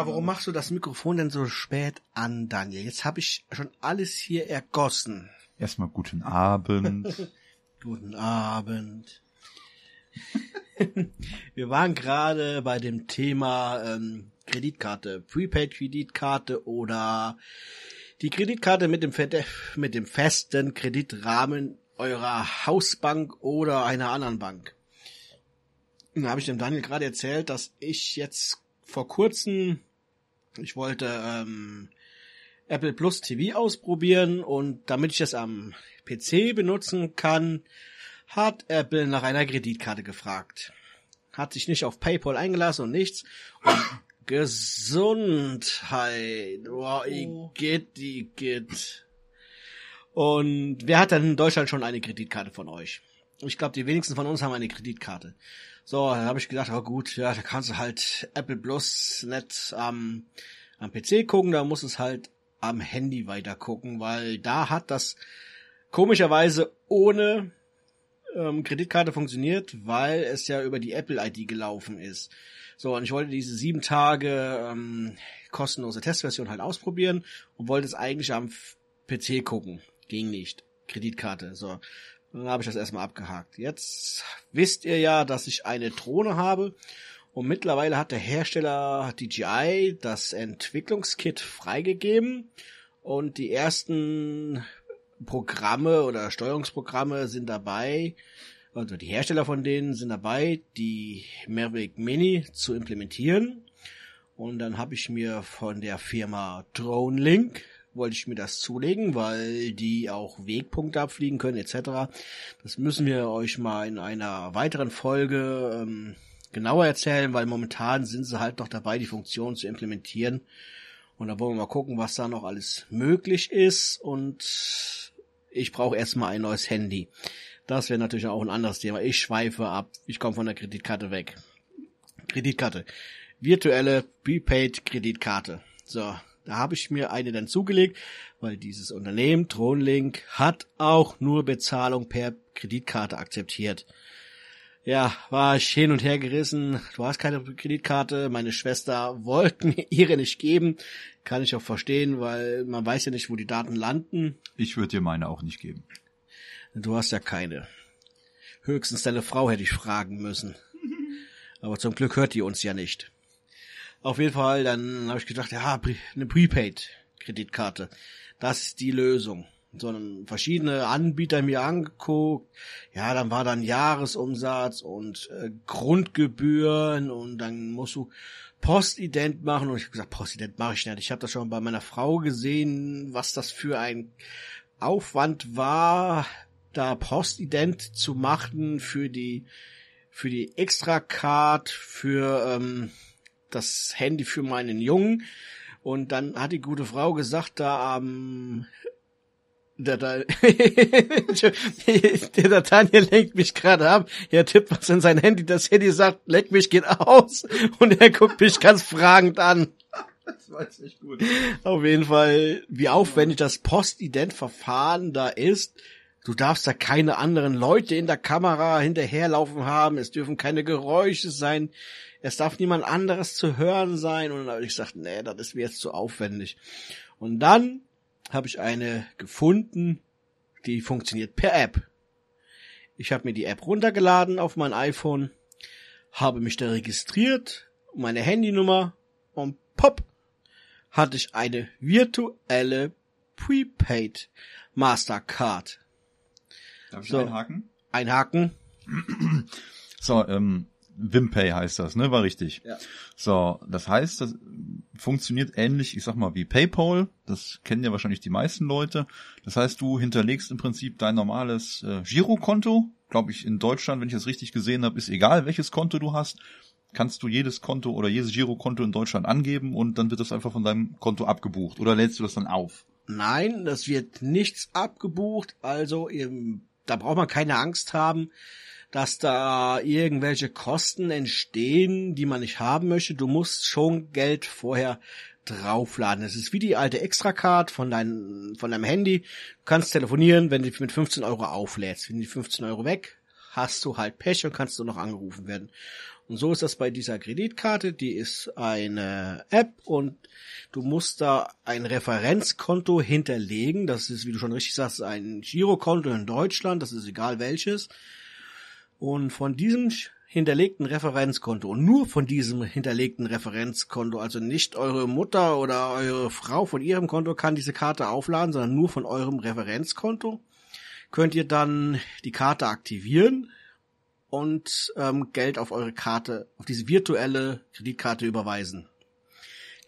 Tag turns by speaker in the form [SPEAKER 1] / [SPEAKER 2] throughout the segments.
[SPEAKER 1] Ja, warum machst du das Mikrofon denn so spät an, Daniel? Jetzt habe ich schon alles hier ergossen.
[SPEAKER 2] Erstmal guten Abend.
[SPEAKER 1] Guten Abend. Wir waren gerade bei dem Thema ähm, Kreditkarte, Prepaid-Kreditkarte oder die Kreditkarte mit dem, mit dem festen Kreditrahmen eurer Hausbank oder einer anderen Bank. Da habe ich dem Daniel gerade erzählt, dass ich jetzt vor kurzem, ich wollte ähm, Apple Plus TV ausprobieren und damit ich das am PC benutzen kann, hat Apple nach einer Kreditkarte gefragt. Hat sich nicht auf PayPal eingelassen und nichts. Und Gesundheit. Boah, oh. die geht. Und wer hat denn in Deutschland schon eine Kreditkarte von euch? Ich glaube, die wenigsten von uns haben eine Kreditkarte. So, dann habe ich gedacht, oh gut, ja, da kannst du halt Apple Plus nicht am, am PC gucken, da muss es halt am Handy weiter gucken, weil da hat das komischerweise ohne ähm, Kreditkarte funktioniert, weil es ja über die Apple ID gelaufen ist. So, und ich wollte diese sieben Tage ähm, kostenlose Testversion halt ausprobieren und wollte es eigentlich am PC gucken. Ging nicht. Kreditkarte. So. Dann habe ich das erstmal abgehakt. Jetzt wisst ihr ja, dass ich eine Drohne habe und mittlerweile hat der Hersteller DJI das Entwicklungskit freigegeben und die ersten Programme oder Steuerungsprogramme sind dabei, also die Hersteller von denen sind dabei, die Mavic Mini zu implementieren. Und dann habe ich mir von der Firma DroneLink wollte ich mir das zulegen, weil die auch Wegpunkte abfliegen können etc. Das müssen wir euch mal in einer weiteren Folge ähm, genauer erzählen, weil momentan sind sie halt noch dabei, die Funktion zu implementieren. Und da wollen wir mal gucken, was da noch alles möglich ist. Und ich brauche erstmal ein neues Handy. Das wäre natürlich auch ein anderes Thema. Ich schweife ab. Ich komme von der Kreditkarte weg. Kreditkarte. Virtuelle Prepaid Kreditkarte. So, da habe ich mir eine dann zugelegt, weil dieses Unternehmen, Tronlink, hat auch nur Bezahlung per Kreditkarte akzeptiert. Ja, war ich hin und her gerissen. Du hast keine Kreditkarte. Meine Schwester wollte mir ihre nicht geben. Kann ich auch verstehen, weil man weiß ja nicht, wo die Daten landen.
[SPEAKER 2] Ich würde dir meine auch nicht geben.
[SPEAKER 1] Du hast ja keine. Höchstens deine Frau hätte ich fragen müssen. Aber zum Glück hört die uns ja nicht. Auf jeden Fall, dann habe ich gedacht, ja, eine Prepaid-Kreditkarte. Das ist die Lösung. Sondern verschiedene Anbieter mir angeguckt. Ja, dann war dann Jahresumsatz und äh, Grundgebühren und dann musst du Postident machen. Und ich habe gesagt, Postident mache ich nicht. Ich habe das schon bei meiner Frau gesehen, was das für ein Aufwand war, da Postident zu machen für die für die Extra-Card, für ähm, das Handy für meinen Jungen. Und dann hat die gute Frau gesagt, da am der, der, der Daniel lenkt mich gerade ab. Er tippt was in sein Handy. Das Handy sagt, leck mich, geht aus. Und er guckt mich ganz fragend an. Das weiß ich gut. Auf jeden Fall, wie aufwendig das Postident-Verfahren da ist. Du darfst da keine anderen Leute in der Kamera hinterherlaufen haben. Es dürfen keine Geräusche sein es darf niemand anderes zu hören sein. Und dann habe ich gesagt, nee, das ist mir jetzt zu aufwendig. Und dann habe ich eine gefunden, die funktioniert per App. Ich habe mir die App runtergeladen auf mein iPhone, habe mich da registriert, meine Handynummer und pop, hatte ich eine virtuelle Prepaid Mastercard.
[SPEAKER 2] Darf ich so, einhaken?
[SPEAKER 1] Einhaken.
[SPEAKER 2] So, ähm, Wimpay heißt das, ne? War richtig.
[SPEAKER 1] Ja.
[SPEAKER 2] So, das heißt, das funktioniert ähnlich, ich sag mal, wie PayPal. Das kennen ja wahrscheinlich die meisten Leute. Das heißt, du hinterlegst im Prinzip dein normales äh, Girokonto. Glaube ich, in Deutschland, wenn ich das richtig gesehen habe, ist egal, welches Konto du hast. Kannst du jedes Konto oder jedes Girokonto in Deutschland angeben und dann wird das einfach von deinem Konto abgebucht. Oder lädst du das dann auf?
[SPEAKER 1] Nein, das wird nichts abgebucht. Also, da braucht man keine Angst haben dass da irgendwelche Kosten entstehen, die man nicht haben möchte. Du musst schon Geld vorher draufladen. Es ist wie die alte Extracard von deinem, von deinem Handy. Du kannst telefonieren, wenn du mit 15 Euro auflädst. Wenn die 15 Euro weg, hast du halt Pech und kannst du noch angerufen werden. Und so ist das bei dieser Kreditkarte. Die ist eine App und du musst da ein Referenzkonto hinterlegen. Das ist, wie du schon richtig sagst, ein Girokonto in Deutschland. Das ist egal welches. Und von diesem hinterlegten Referenzkonto und nur von diesem hinterlegten Referenzkonto, also nicht eure Mutter oder eure Frau von ihrem Konto kann diese Karte aufladen, sondern nur von eurem Referenzkonto, könnt ihr dann die Karte aktivieren und ähm, Geld auf eure Karte, auf diese virtuelle Kreditkarte überweisen.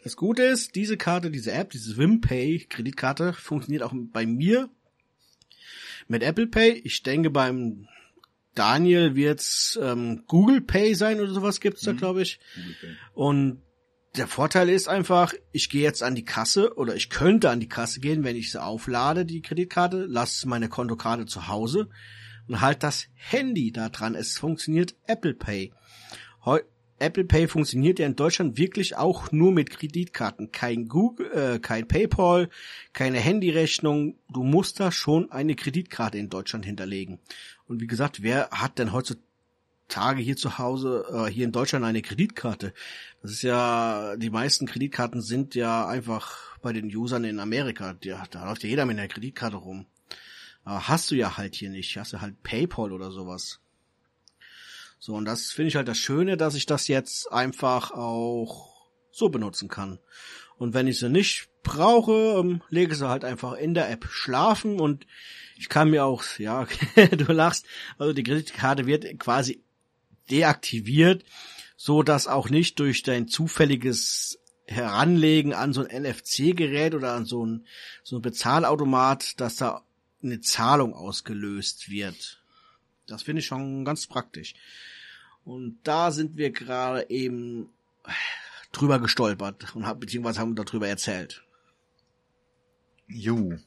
[SPEAKER 1] Das Gute ist, diese Karte, diese App, diese WimPay Kreditkarte funktioniert auch bei mir mit Apple Pay. Ich denke beim Daniel wird's ähm, Google Pay sein oder sowas gibt's da, mhm. glaube ich. Und der Vorteil ist einfach, ich gehe jetzt an die Kasse oder ich könnte an die Kasse gehen, wenn ich sie auflade, die Kreditkarte, lasse meine Kontokarte zu Hause und halt das Handy da dran. Es funktioniert Apple Pay. Heu Apple Pay funktioniert ja in Deutschland wirklich auch nur mit Kreditkarten. Kein Google, äh, kein PayPal, keine Handyrechnung. Du musst da schon eine Kreditkarte in Deutschland hinterlegen. Und wie gesagt, wer hat denn heutzutage hier zu Hause, äh, hier in Deutschland eine Kreditkarte? Das ist ja, die meisten Kreditkarten sind ja einfach bei den Usern in Amerika. Ja, da läuft ja jeder mit einer Kreditkarte rum. Aber hast du ja halt hier nicht. Hast du halt PayPal oder sowas. So, und das finde ich halt das Schöne, dass ich das jetzt einfach auch so benutzen kann. Und wenn ich sie nicht brauche, ähm, lege sie halt einfach in der App schlafen und ich kann mir auch, ja, du lachst, also die Kreditkarte wird quasi deaktiviert, so dass auch nicht durch dein zufälliges Heranlegen an so ein NFC-Gerät oder an so ein, so ein Bezahlautomat, dass da eine Zahlung ausgelöst wird. Das finde ich schon ganz praktisch. Und da sind wir gerade eben drüber gestolpert und haben, beziehungsweise haben darüber erzählt.
[SPEAKER 2] Jo.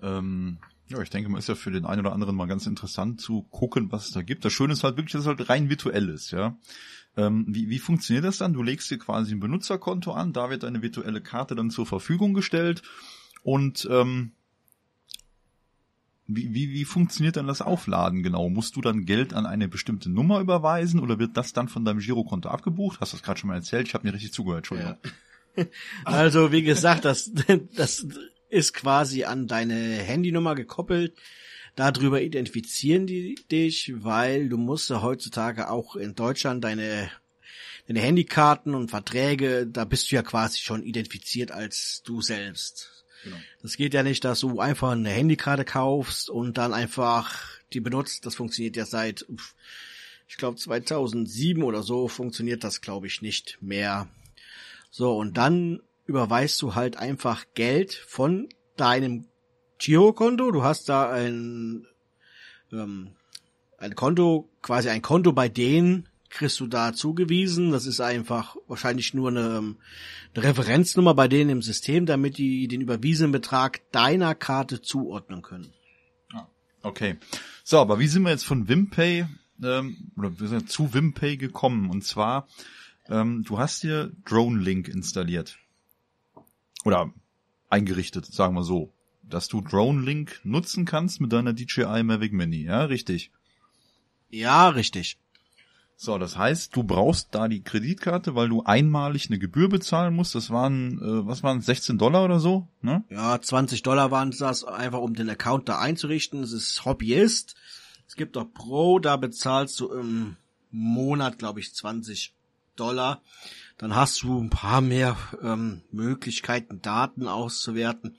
[SPEAKER 2] Ähm, ja, ich denke mal, ist ja für den einen oder anderen mal ganz interessant zu gucken, was es da gibt. Das Schöne ist halt wirklich, dass es halt rein virtuell ist, ja. Ähm, wie, wie funktioniert das dann? Du legst dir quasi ein Benutzerkonto an, da wird deine virtuelle Karte dann zur Verfügung gestellt und ähm, wie, wie, wie funktioniert dann das Aufladen genau? Musst du dann Geld an eine bestimmte Nummer überweisen oder wird das dann von deinem Girokonto abgebucht? Hast du das gerade schon mal erzählt? Ich habe mir richtig zugehört, Entschuldigung.
[SPEAKER 1] Ja. Also wie gesagt, das, das ist quasi an deine Handynummer gekoppelt. Darüber identifizieren die dich, weil du musst ja heutzutage auch in Deutschland deine deine Handykarten und Verträge, da bist du ja quasi schon identifiziert als du selbst. Genau. Das geht ja nicht, dass du einfach eine Handykarte kaufst und dann einfach die benutzt. Das funktioniert ja seit, ich glaube 2007 oder so funktioniert das, glaube ich, nicht mehr. So, und dann überweist du halt einfach Geld von deinem Girokonto. Du hast da ein, ähm, ein Konto, quasi ein Konto bei denen, kriegst du da zugewiesen. Das ist einfach wahrscheinlich nur eine, ähm, eine Referenznummer bei denen im System, damit die den überwiesenen Betrag deiner Karte zuordnen können.
[SPEAKER 2] Ah, okay. So, aber wie sind wir jetzt von Wimpay ähm, oder wir sind zu Wimpay gekommen? Und zwar, ähm, du hast dir Drone Link installiert. Oder eingerichtet, sagen wir so. Dass du Drone Link nutzen kannst mit deiner DJI Mavic Mini, ja, richtig?
[SPEAKER 1] Ja, richtig.
[SPEAKER 2] So, das heißt, du brauchst da die Kreditkarte, weil du einmalig eine Gebühr bezahlen musst. Das waren, äh, was waren 16 Dollar oder so? Ne?
[SPEAKER 1] Ja, 20 Dollar waren das, einfach um den Account da einzurichten. Es ist Hobbyist. Es gibt auch Pro, da bezahlst du im Monat, glaube ich, 20 Dollar. Dann hast du ein paar mehr ähm, Möglichkeiten, Daten auszuwerten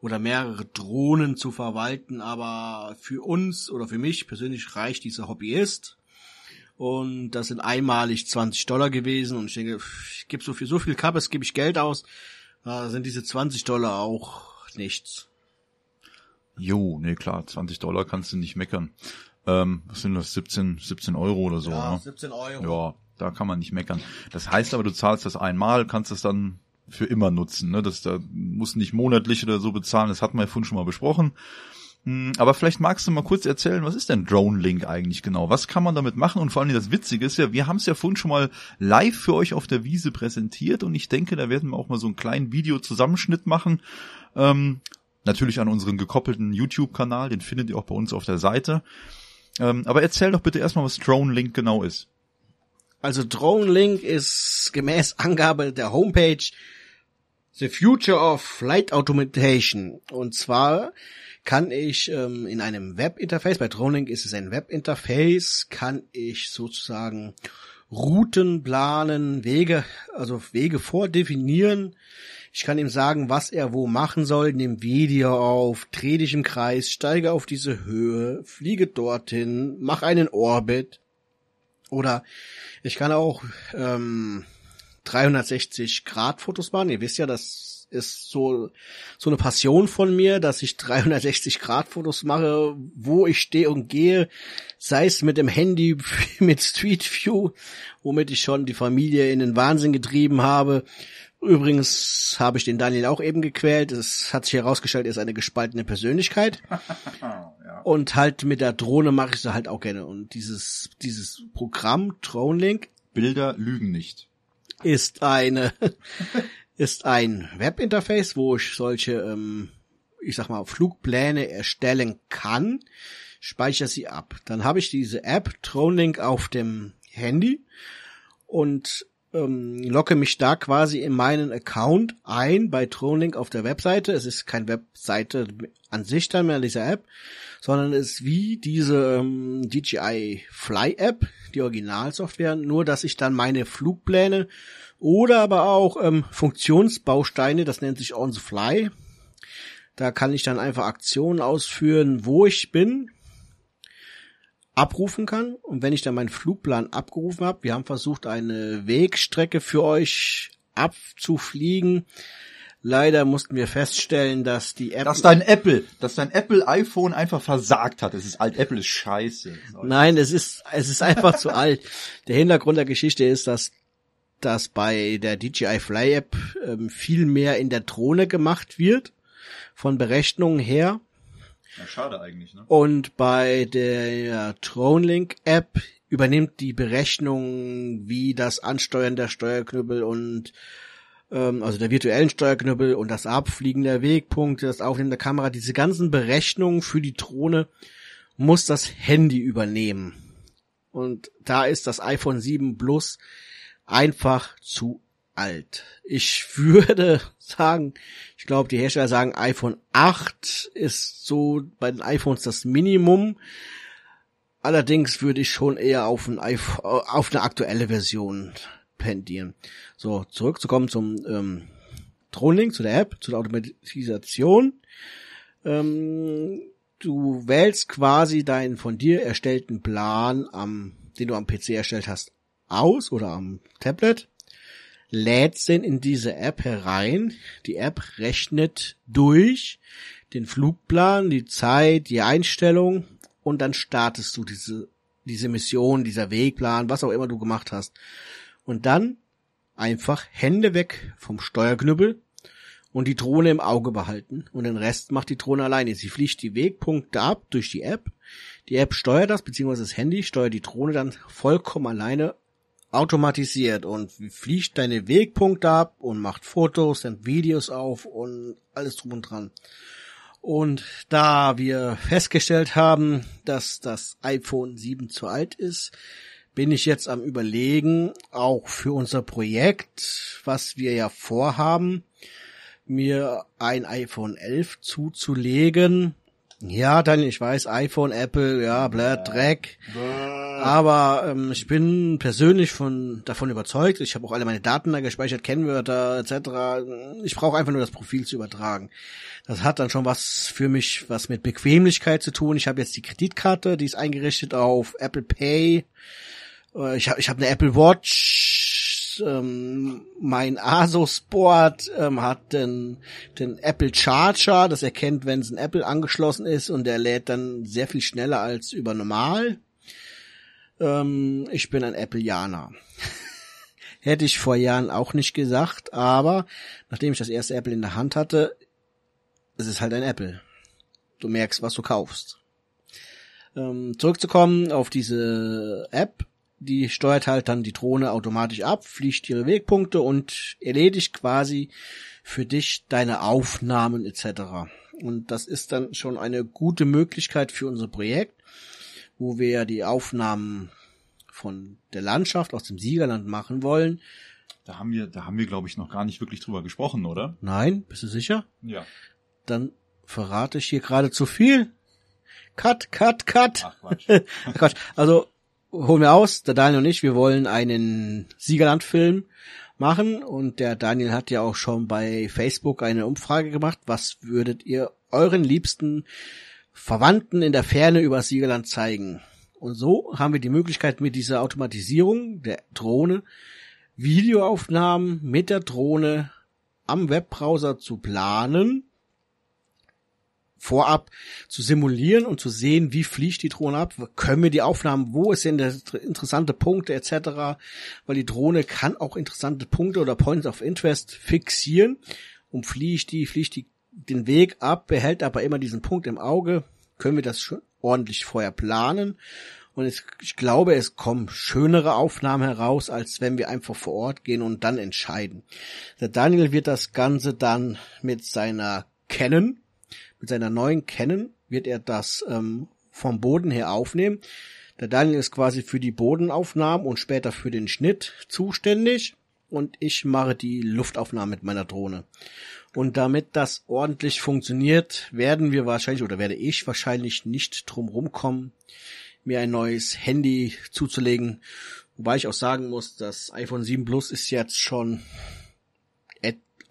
[SPEAKER 1] oder mehrere Drohnen zu verwalten. Aber für uns oder für mich persönlich reicht dieser Hobbyist und das sind einmalig 20 Dollar gewesen und ich denke, ich gebe so viel, so viel Kappes, gebe ich Geld aus, da sind diese 20 Dollar auch nichts.
[SPEAKER 2] Jo, nee, klar, 20 Dollar kannst du nicht meckern. Ähm, was sind das, 17, 17 Euro oder so?
[SPEAKER 1] Ja, ne? 17 Euro.
[SPEAKER 2] Ja, da kann man nicht meckern. Das heißt aber, du zahlst das einmal, kannst es dann für immer nutzen. Ne? Das da musst nicht monatlich oder so bezahlen, das hatten wir ja vorhin schon mal besprochen. Hm, aber vielleicht magst du mal kurz erzählen, was ist denn Drone Link eigentlich genau? Was kann man damit machen? Und vor allem das Witzige ist ja, wir haben es ja vorhin schon mal live für euch auf der Wiese präsentiert und ich denke, da werden wir auch mal so einen kleinen Videozusammenschnitt machen. Ähm, natürlich an unseren gekoppelten YouTube-Kanal, den findet ihr auch bei uns auf der Seite. Ähm, aber erzähl doch bitte erstmal, was Drone Link genau ist.
[SPEAKER 1] Also Drone Link ist gemäß Angabe der Homepage The Future of Flight Automation. Und zwar kann ich ähm, in einem Webinterface, bei Dronelink ist es ein Webinterface, kann ich sozusagen Routen planen, Wege, also Wege vordefinieren. Ich kann ihm sagen, was er wo machen soll, nehme Video auf, dreh dich im Kreis, steige auf diese Höhe, fliege dorthin, mach einen Orbit. Oder ich kann auch ähm, 360 Grad Fotos machen. Ihr wisst ja, das ist so, so eine Passion von mir, dass ich 360 Grad Fotos mache, wo ich stehe und gehe, sei es mit dem Handy, mit Street View, womit ich schon die Familie in den Wahnsinn getrieben habe. Übrigens habe ich den Daniel auch eben gequält. Es hat sich herausgestellt, er ist eine gespaltene Persönlichkeit. ja. Und halt mit der Drohne mache ich sie halt auch gerne. Und dieses, dieses Programm, Dronelink.
[SPEAKER 2] Bilder lügen nicht.
[SPEAKER 1] Ist eine, ist ein Webinterface, wo ich solche, ähm, ich sag mal, Flugpläne erstellen kann, speichere sie ab. Dann habe ich diese App Tronlink auf dem Handy und ähm, locke mich da quasi in meinen Account ein bei Tronlink auf der Webseite. Es ist keine Webseite an sich dann mehr dieser App, sondern es ist wie diese ähm, DJI Fly App, die Originalsoftware, nur dass ich dann meine Flugpläne oder aber auch ähm, Funktionsbausteine, das nennt sich On the Fly. Da kann ich dann einfach Aktionen ausführen, wo ich bin, abrufen kann. Und wenn ich dann meinen Flugplan abgerufen habe, wir haben versucht, eine Wegstrecke für euch abzufliegen. Leider mussten wir feststellen, dass die
[SPEAKER 2] Apple. Dass dein Apple, dass dein Apple iPhone einfach versagt hat. Es ist alt, Apple ist scheiße.
[SPEAKER 1] Nein, es ist, es ist einfach zu alt. Der Hintergrund der Geschichte ist, dass dass bei der DJI Fly App ähm, viel mehr in der Drohne gemacht wird, von Berechnungen her.
[SPEAKER 2] Ja, schade eigentlich, ne?
[SPEAKER 1] Und bei der Tronelink App übernimmt die Berechnung, wie das Ansteuern der Steuerknüppel und ähm, also der virtuellen Steuerknüppel und das Abfliegen der Wegpunkte, das Aufnehmen der Kamera, diese ganzen Berechnungen für die Drohne muss das Handy übernehmen. Und da ist das iPhone 7 Plus einfach zu alt. Ich würde sagen, ich glaube, die Hersteller sagen, iPhone 8 ist so bei den iPhones das Minimum. Allerdings würde ich schon eher auf, ein iPhone, auf eine aktuelle Version pendieren. So, zurückzukommen zum ähm, Drohnenlink, zu der App, zu der Automatisation. Ähm, du wählst quasi deinen von dir erstellten Plan, am, den du am PC erstellt hast, aus oder am Tablet, lädt den in diese App herein. Die App rechnet durch den Flugplan, die Zeit, die Einstellung und dann startest du diese, diese Mission, dieser Wegplan, was auch immer du gemacht hast. Und dann einfach Hände weg vom Steuerknüppel und die Drohne im Auge behalten und den Rest macht die Drohne alleine. Sie fliegt die Wegpunkte ab durch die App. Die App steuert das, beziehungsweise das Handy steuert die Drohne dann vollkommen alleine automatisiert und fliegt deine Wegpunkte ab und macht Fotos, nimmt Videos auf und alles drum und dran. Und da wir festgestellt haben, dass das iPhone 7 zu alt ist, bin ich jetzt am überlegen, auch für unser Projekt, was wir ja vorhaben, mir ein iPhone 11 zuzulegen. Ja, Daniel, ich weiß, iPhone, Apple, ja, bläh, Dreck. Aber ähm, ich bin persönlich von davon überzeugt. Ich habe auch alle meine Daten da gespeichert, Kennwörter etc. Ich brauche einfach nur das Profil zu übertragen. Das hat dann schon was für mich, was mit Bequemlichkeit zu tun. Ich habe jetzt die Kreditkarte, die ist eingerichtet auf Apple Pay. Äh, ich habe ich hab eine Apple Watch. Ähm, mein Asus Board ähm, hat den, den Apple Charger, das erkennt, wenn es ein Apple angeschlossen ist und der lädt dann sehr viel schneller als über normal. Ähm, ich bin ein Appleianer. Hätte ich vor Jahren auch nicht gesagt, aber nachdem ich das erste Apple in der Hand hatte, es ist halt ein Apple. du merkst, was du kaufst. Ähm, zurückzukommen auf diese App, die steuert halt dann die Drohne automatisch ab, fliegt ihre Wegpunkte und erledigt quasi für dich deine Aufnahmen etc. Und das ist dann schon eine gute Möglichkeit für unser Projekt, wo wir die Aufnahmen von der Landschaft aus dem Siegerland machen wollen.
[SPEAKER 2] Da haben wir, da haben wir, glaube ich, noch gar nicht wirklich drüber gesprochen, oder?
[SPEAKER 1] Nein, bist du sicher?
[SPEAKER 2] Ja.
[SPEAKER 1] Dann verrate ich hier gerade zu viel. Cut, cut, cut.
[SPEAKER 2] Ach Quatsch.
[SPEAKER 1] Quatsch. Also holen wir aus, der Daniel und ich, wir wollen einen Siegerland-Film machen. Und der Daniel hat ja auch schon bei Facebook eine Umfrage gemacht, was würdet ihr euren liebsten Verwandten in der Ferne über Siegerland zeigen? Und so haben wir die Möglichkeit mit dieser Automatisierung der Drohne Videoaufnahmen mit der Drohne am Webbrowser zu planen vorab zu simulieren und zu sehen, wie fliegt die Drohne ab, können wir die Aufnahmen, wo sind interessante Punkte etc., weil die Drohne kann auch interessante Punkte oder Points of Interest fixieren und fliegt die, fliegt die den Weg ab, behält aber immer diesen Punkt im Auge, können wir das schon ordentlich vorher planen und es, ich glaube, es kommen schönere Aufnahmen heraus, als wenn wir einfach vor Ort gehen und dann entscheiden. Der Daniel wird das Ganze dann mit seiner Canon mit seiner neuen Canon wird er das ähm, vom Boden her aufnehmen. Der Daniel ist quasi für die Bodenaufnahmen und später für den Schnitt zuständig und ich mache die Luftaufnahmen mit meiner Drohne. Und damit das ordentlich funktioniert, werden wir wahrscheinlich oder werde ich wahrscheinlich nicht drum rumkommen, mir ein neues Handy zuzulegen. Wobei ich auch sagen muss, das iPhone 7 Plus ist jetzt schon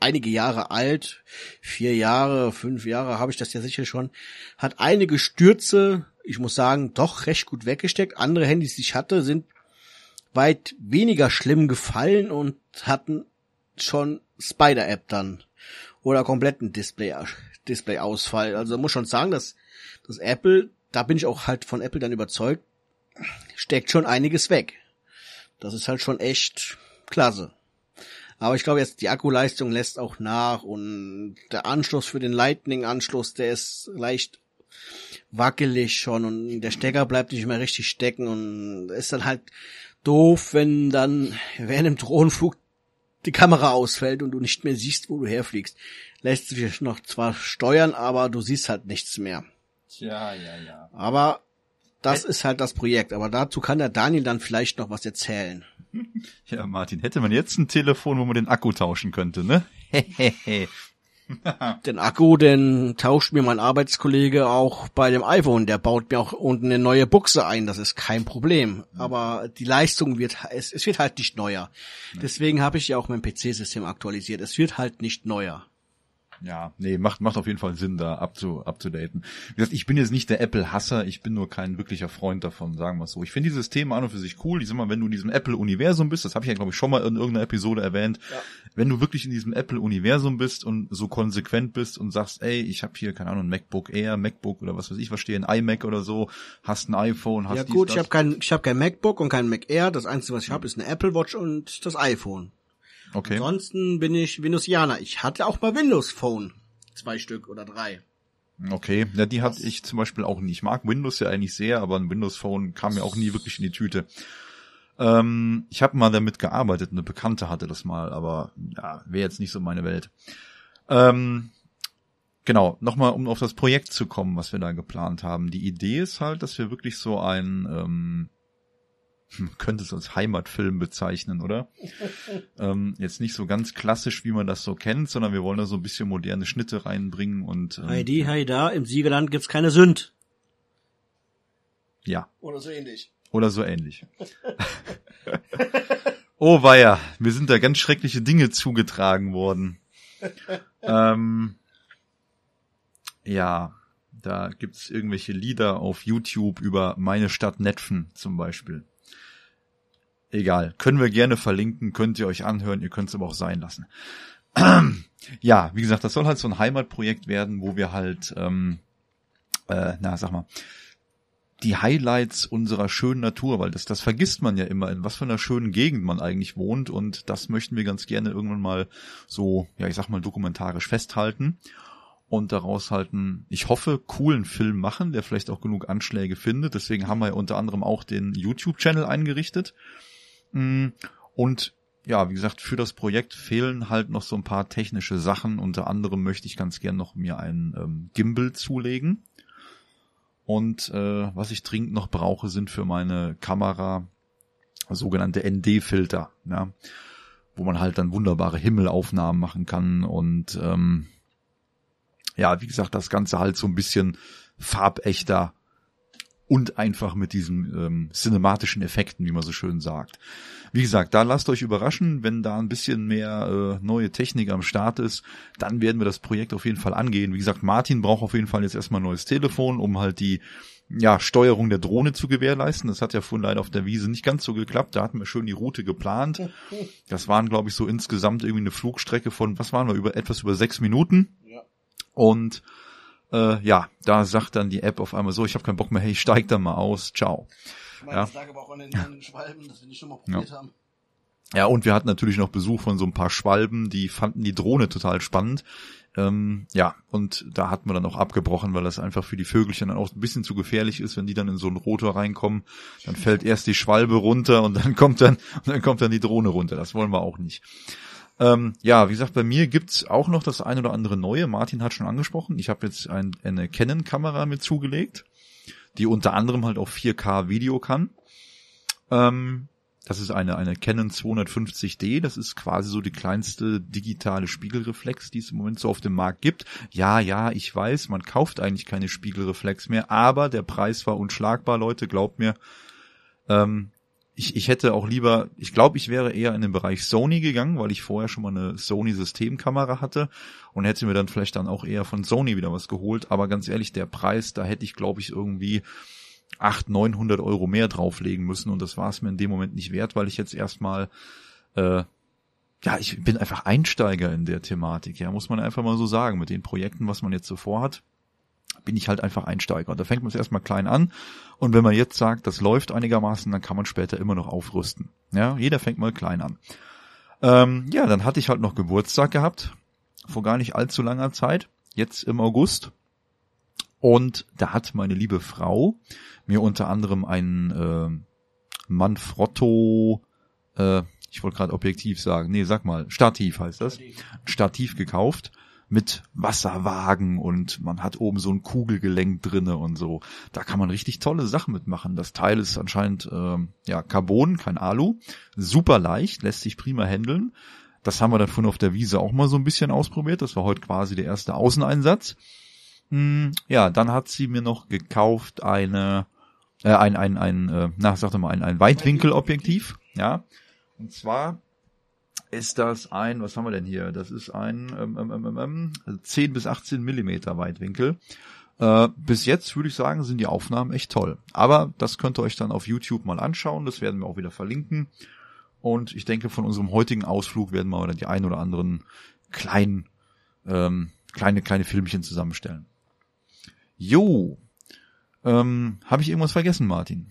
[SPEAKER 1] einige Jahre alt, vier Jahre, fünf Jahre habe ich das ja sicher schon, hat einige Stürze, ich muss sagen, doch recht gut weggesteckt. Andere Handys, die ich hatte, sind weit weniger schlimm gefallen und hatten schon Spider-App dann oder kompletten Display, Display-Ausfall. Also muss schon sagen, dass das Apple, da bin ich auch halt von Apple dann überzeugt, steckt schon einiges weg. Das ist halt schon echt klasse. Aber ich glaube jetzt, die Akkuleistung lässt auch nach und der Anschluss für den Lightning-Anschluss, der ist leicht wackelig schon und der Stecker bleibt nicht mehr richtig stecken und ist dann halt doof, wenn dann während dem Drohnenflug die Kamera ausfällt und du nicht mehr siehst, wo du herfliegst. Lässt sich noch zwar steuern, aber du siehst halt nichts mehr.
[SPEAKER 2] Tja, ja, ja.
[SPEAKER 1] Aber das ist halt das Projekt. Aber dazu kann der Daniel dann vielleicht noch was erzählen.
[SPEAKER 2] Ja, Martin, hätte man jetzt ein Telefon, wo man den Akku tauschen könnte, ne?
[SPEAKER 1] den Akku, den tauscht mir mein Arbeitskollege auch bei dem iPhone. Der baut mir auch unten eine neue Buchse ein. Das ist kein Problem. Aber die Leistung wird, es, es wird halt nicht neuer. Deswegen habe ich ja auch mein PC-System aktualisiert. Es wird halt nicht neuer.
[SPEAKER 2] Ja, nee, macht, macht auf jeden Fall Sinn, da abzu, abzudaten. Wie gesagt, ich bin jetzt nicht der Apple-Hasser, ich bin nur kein wirklicher Freund davon, sagen wir es so. Ich finde dieses Thema an und für sich cool. Ich sag mal, wenn du in diesem Apple-Universum bist, das habe ich ja, glaube ich, schon mal in irgendeiner Episode erwähnt, ja. wenn du wirklich in diesem Apple-Universum bist und so konsequent bist und sagst, ey, ich habe hier, keine Ahnung, ein MacBook Air, MacBook oder was weiß ich, verstehe, ein iMac oder so, hast ein iPhone, hast
[SPEAKER 1] Ja gut, dies, ich habe kein, ich hab kein MacBook und kein Mac Air, das Einzige, was ich habe, ist eine Apple Watch und das iPhone.
[SPEAKER 2] Okay.
[SPEAKER 1] Ansonsten bin ich Windowsianer. Ich hatte auch mal Windows Phone zwei Stück oder drei.
[SPEAKER 2] Okay, ja, die hatte ich zum Beispiel auch nie. Ich mag Windows ja eigentlich sehr, aber ein Windows Phone kam mir auch nie wirklich in die Tüte. Ähm, ich habe mal damit gearbeitet, eine Bekannte hatte das mal, aber ja, wäre jetzt nicht so meine Welt. Ähm, genau, nochmal, um auf das Projekt zu kommen, was wir da geplant haben. Die Idee ist halt, dass wir wirklich so ein ähm, könnte es als Heimatfilm bezeichnen, oder? ähm, jetzt nicht so ganz klassisch, wie man das so kennt, sondern wir wollen da so ein bisschen moderne Schnitte reinbringen und
[SPEAKER 1] ähm, Heidi, Heida, im Siegerland gibt's keine Sünd.
[SPEAKER 2] Ja.
[SPEAKER 1] Oder so ähnlich.
[SPEAKER 2] Oder so ähnlich. oh weia, mir sind da ganz schreckliche Dinge zugetragen worden. ähm, ja, da gibt's irgendwelche Lieder auf YouTube über meine Stadt Netfen zum Beispiel. Egal. Können wir gerne verlinken, könnt ihr euch anhören, ihr könnt es aber auch sein lassen. ja, wie gesagt, das soll halt so ein Heimatprojekt werden, wo wir halt, ähm, äh, na, sag mal, die Highlights unserer schönen Natur, weil das, das vergisst man ja immer, in was für einer schönen Gegend man eigentlich wohnt und das möchten wir ganz gerne irgendwann mal so, ja, ich sag mal, dokumentarisch festhalten. und daraus halt einen, ich hoffe, coolen Film machen, der vielleicht auch genug Anschläge findet. Deswegen haben wir ja unter anderem auch den YouTube-Channel eingerichtet. Mm, und ja, wie gesagt, für das Projekt fehlen halt noch so ein paar technische Sachen. Unter anderem möchte ich ganz gern noch mir einen ähm, Gimbal zulegen. Und äh, was ich dringend noch brauche, sind für meine Kamera sogenannte ND-Filter, ja, wo man halt dann wunderbare Himmelaufnahmen machen kann und ähm, ja, wie gesagt, das Ganze halt so ein bisschen farbechter und einfach mit diesen ähm, cinematischen Effekten, wie man so schön sagt. Wie gesagt, da lasst euch überraschen, wenn da ein bisschen mehr äh, neue Technik am Start ist, dann werden wir das Projekt auf jeden Fall angehen. Wie gesagt, Martin braucht auf jeden Fall jetzt erstmal ein neues Telefon, um halt die ja, Steuerung der Drohne zu gewährleisten. Das hat ja vorhin leider auf der Wiese nicht ganz so geklappt. Da hatten wir schön die Route geplant. Das waren, glaube ich, so insgesamt irgendwie eine Flugstrecke von, was waren wir, über etwas über sechs Minuten. Ja. Und äh, ja, da sagt dann die App auf einmal so, ich habe keinen Bock mehr, hey, steig da mal aus, ciao. Ich meine, ja. das lag aber auch an den, an den Schwalben, dass wir nicht schon mal probiert ja. haben. Ja, und wir hatten natürlich noch Besuch von so ein paar Schwalben, die fanden die Drohne total spannend. Ähm, ja, und da hatten wir dann auch abgebrochen, weil das einfach für die Vögelchen dann auch ein bisschen zu gefährlich ist, wenn die dann in so einen Rotor reinkommen. Dann fällt erst die Schwalbe runter und dann kommt dann, und dann kommt dann die Drohne runter. Das wollen wir auch nicht. Ähm, ja, wie gesagt, bei mir gibt's auch noch das ein oder andere neue. Martin hat schon angesprochen. Ich habe jetzt ein, eine Canon-Kamera mit zugelegt, die unter anderem halt auch 4K Video kann. Ähm, das ist eine, eine Canon 250D. Das ist quasi so die kleinste digitale Spiegelreflex, die es im Moment so auf dem Markt gibt. Ja, ja, ich weiß, man kauft eigentlich keine Spiegelreflex mehr, aber der Preis war unschlagbar, Leute, glaubt mir. Ähm, ich, ich hätte auch lieber, ich glaube, ich wäre eher in den Bereich Sony gegangen, weil ich vorher schon mal eine Sony Systemkamera hatte und hätte mir dann vielleicht dann auch eher von Sony wieder was geholt. Aber ganz ehrlich, der Preis, da hätte ich, glaube ich, irgendwie 800, 900 Euro mehr drauflegen müssen und das war es mir in dem Moment nicht wert, weil ich jetzt erstmal, äh, ja, ich bin einfach Einsteiger in der Thematik, ja, muss man einfach mal so sagen, mit den Projekten, was man jetzt so vorhat bin ich halt einfach Einsteiger. Da fängt man es erstmal klein an. Und wenn man jetzt sagt, das läuft einigermaßen, dann kann man später immer noch aufrüsten. Ja, jeder fängt mal klein an. Ähm, ja, dann hatte ich halt noch Geburtstag gehabt. Vor gar nicht allzu langer Zeit. Jetzt im August. Und da hat meine liebe Frau mir unter anderem einen äh, Manfrotto, äh, ich wollte gerade objektiv sagen, nee, sag mal, Stativ heißt das, Stativ gekauft mit Wasserwagen und man hat oben so ein Kugelgelenk drinne und so. Da kann man richtig tolle Sachen mitmachen. Das Teil ist anscheinend ähm, ja Carbon, kein Alu, super leicht, lässt sich prima handeln. Das haben wir dann von auf der Wiese auch mal so ein bisschen ausprobiert. Das war heute quasi der erste Außeneinsatz. Hm, ja, dann hat sie mir noch gekauft eine, äh, ein, ein, ein, äh, na, sag doch mal, ein, ein Weitwinkelobjektiv. Ja. Und zwar ist das ein, was haben wir denn hier? Das ist ein ähm, ähm, ähm, ähm, 10 ähm, bis 18 Millimeter Weitwinkel. Äh, bis jetzt würde ich sagen, sind die Aufnahmen echt toll. Aber das könnt ihr euch dann auf YouTube mal anschauen. Das werden wir auch wieder verlinken. Und ich denke, von unserem heutigen Ausflug werden wir die ein oder anderen kleinen, ähm, kleine, kleine Filmchen zusammenstellen. Jo. Ähm, Habe ich irgendwas vergessen, Martin?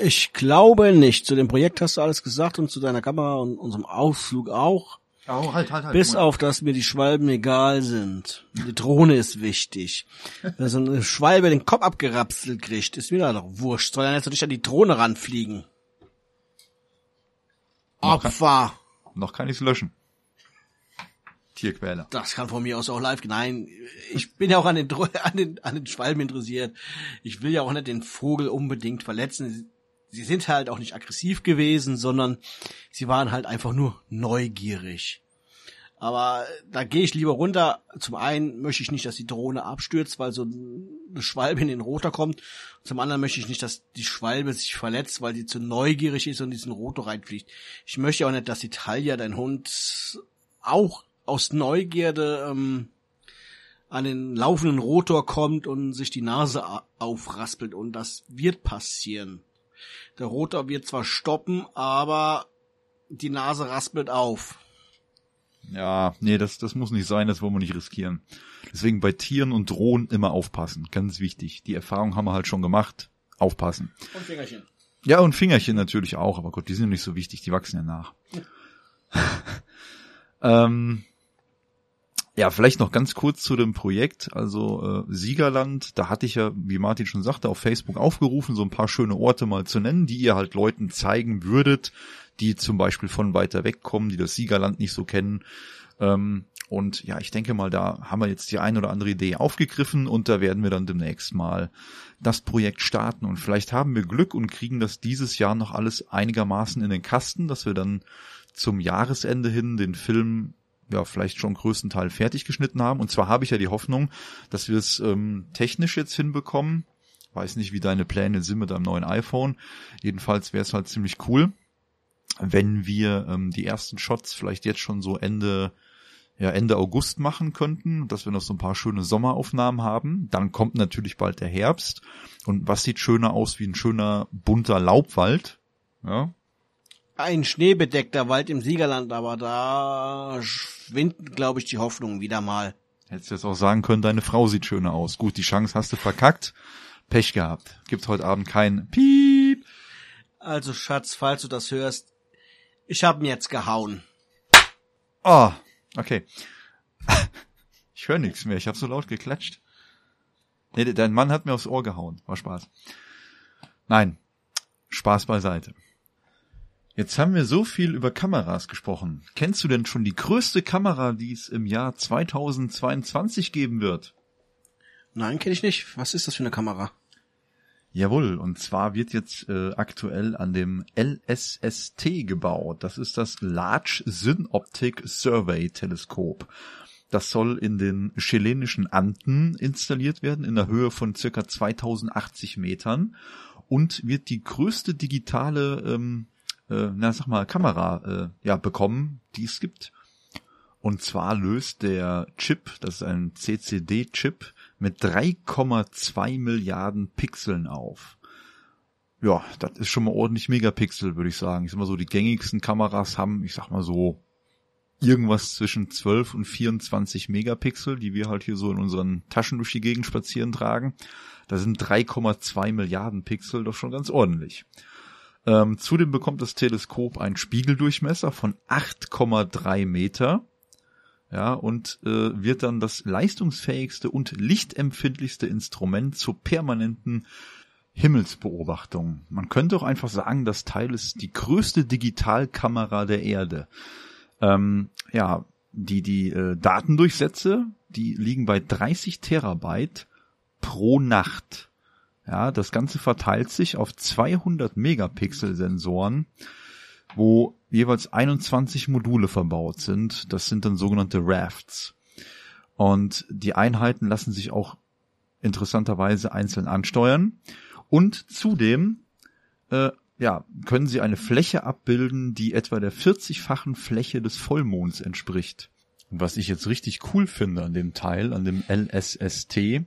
[SPEAKER 1] Ich glaube nicht. Zu dem Projekt hast du alles gesagt und zu deiner Kamera und unserem Ausflug auch. Oh, halt, halt, halt. Bis auf, dass mir die Schwalben egal sind. Die Drohne ist wichtig. Wenn so eine Schwalbe den Kopf abgerapselt kriegt, ist mir doch wurscht. Soll dann jetzt nicht an die Drohne ranfliegen. Opfer.
[SPEAKER 2] Noch kann, noch kann ich's löschen. Tierquäler.
[SPEAKER 1] Das kann von mir aus auch live. Nein, ich bin ja auch an den, an den, an den Schwalben interessiert. Ich will ja auch nicht den Vogel unbedingt verletzen sie sind halt auch nicht aggressiv gewesen, sondern sie waren halt einfach nur neugierig. Aber da gehe ich lieber runter. Zum einen möchte ich nicht, dass die Drohne abstürzt, weil so eine Schwalbe in den Rotor kommt. Zum anderen möchte ich nicht, dass die Schwalbe sich verletzt, weil sie zu neugierig ist und diesen Rotor reinfliegt. Ich möchte auch nicht, dass die Talia, dein Hund, auch aus Neugierde ähm, an den laufenden Rotor kommt und sich die Nase aufraspelt. Und das wird passieren. Der Rotor wird zwar stoppen, aber die Nase raspelt auf.
[SPEAKER 2] Ja, nee, das, das muss nicht sein, das wollen wir nicht riskieren. Deswegen bei Tieren und Drohnen immer aufpassen, ganz wichtig. Die Erfahrung haben wir halt schon gemacht. Aufpassen. Und Fingerchen. Ja, und Fingerchen natürlich auch, aber Gott, die sind nicht so wichtig, die wachsen ja nach. Ähm, Ja, vielleicht noch ganz kurz zu dem Projekt. Also äh, Siegerland, da hatte ich ja, wie Martin schon sagte, auf Facebook aufgerufen, so ein paar schöne Orte mal zu nennen, die ihr halt Leuten zeigen würdet, die zum Beispiel von weiter weg kommen, die das Siegerland nicht so kennen. Ähm, und ja, ich denke mal, da haben wir jetzt die ein oder andere Idee aufgegriffen und da werden wir dann demnächst mal das Projekt starten. Und vielleicht haben wir Glück und kriegen das dieses Jahr noch alles einigermaßen in den Kasten, dass wir dann zum Jahresende hin den Film ja vielleicht schon größtenteils fertig geschnitten haben. Und zwar habe ich ja die Hoffnung, dass wir es ähm, technisch jetzt hinbekommen. Weiß nicht, wie deine Pläne sind mit deinem neuen iPhone. Jedenfalls wäre es halt ziemlich cool, wenn wir ähm, die ersten Shots vielleicht jetzt schon so Ende ja, Ende August machen könnten, dass wir noch so ein paar schöne Sommeraufnahmen haben. Dann kommt natürlich bald der Herbst. Und was sieht schöner aus wie ein schöner bunter Laubwald? Ja,
[SPEAKER 1] ein schneebedeckter Wald im Siegerland, aber da schwinden, glaube ich, die Hoffnungen wieder mal.
[SPEAKER 2] Hättest du jetzt auch sagen können, deine Frau sieht schöner aus. Gut, die Chance hast du verkackt. Pech gehabt. Gibt heute Abend kein Piep.
[SPEAKER 1] Also Schatz, falls du das hörst, ich hab ihn jetzt gehauen.
[SPEAKER 2] Oh, okay. Ich höre nichts mehr. Ich habe so laut geklatscht. Nee, dein Mann hat mir aufs Ohr gehauen. War Spaß. Nein, Spaß beiseite. Jetzt haben wir so viel über Kameras gesprochen. Kennst du denn schon die größte Kamera, die es im Jahr 2022 geben wird?
[SPEAKER 1] Nein, kenne ich nicht. Was ist das für eine Kamera?
[SPEAKER 2] Jawohl, und zwar wird jetzt äh, aktuell an dem LSST gebaut. Das ist das Large Synoptic Survey Teleskop. Das soll in den chilenischen Anden installiert werden, in der Höhe von circa 2080 Metern und wird die größte digitale ähm, äh, na sag mal, Kamera äh, ja, bekommen, die es gibt. Und zwar löst der Chip, das ist ein CCD-Chip, mit 3,2 Milliarden Pixeln auf. Ja, das ist schon mal ordentlich Megapixel, würde ich sagen. Ich sag mal so, die gängigsten Kameras haben, ich sag mal so, irgendwas zwischen 12 und 24 Megapixel, die wir halt hier so in unseren Taschen durch die Gegend spazieren tragen. Da sind 3,2 Milliarden Pixel doch schon ganz ordentlich. Ähm, zudem bekommt das Teleskop einen Spiegeldurchmesser von 8,3 Meter. Ja, und äh, wird dann das leistungsfähigste und lichtempfindlichste Instrument zur permanenten Himmelsbeobachtung. Man könnte auch einfach sagen, das Teil ist die größte Digitalkamera der Erde. Ähm, ja, die, die äh, Datendurchsätze, die liegen bei 30 Terabyte pro Nacht. Ja, das Ganze verteilt sich auf 200 Megapixel Sensoren, wo jeweils 21 Module verbaut sind. Das sind dann sogenannte Rafts. Und die Einheiten lassen sich auch interessanterweise einzeln ansteuern. Und zudem äh, ja, können sie eine Fläche abbilden, die etwa der 40-fachen Fläche des Vollmonds entspricht. Was ich jetzt richtig cool finde an dem Teil, an dem LSST,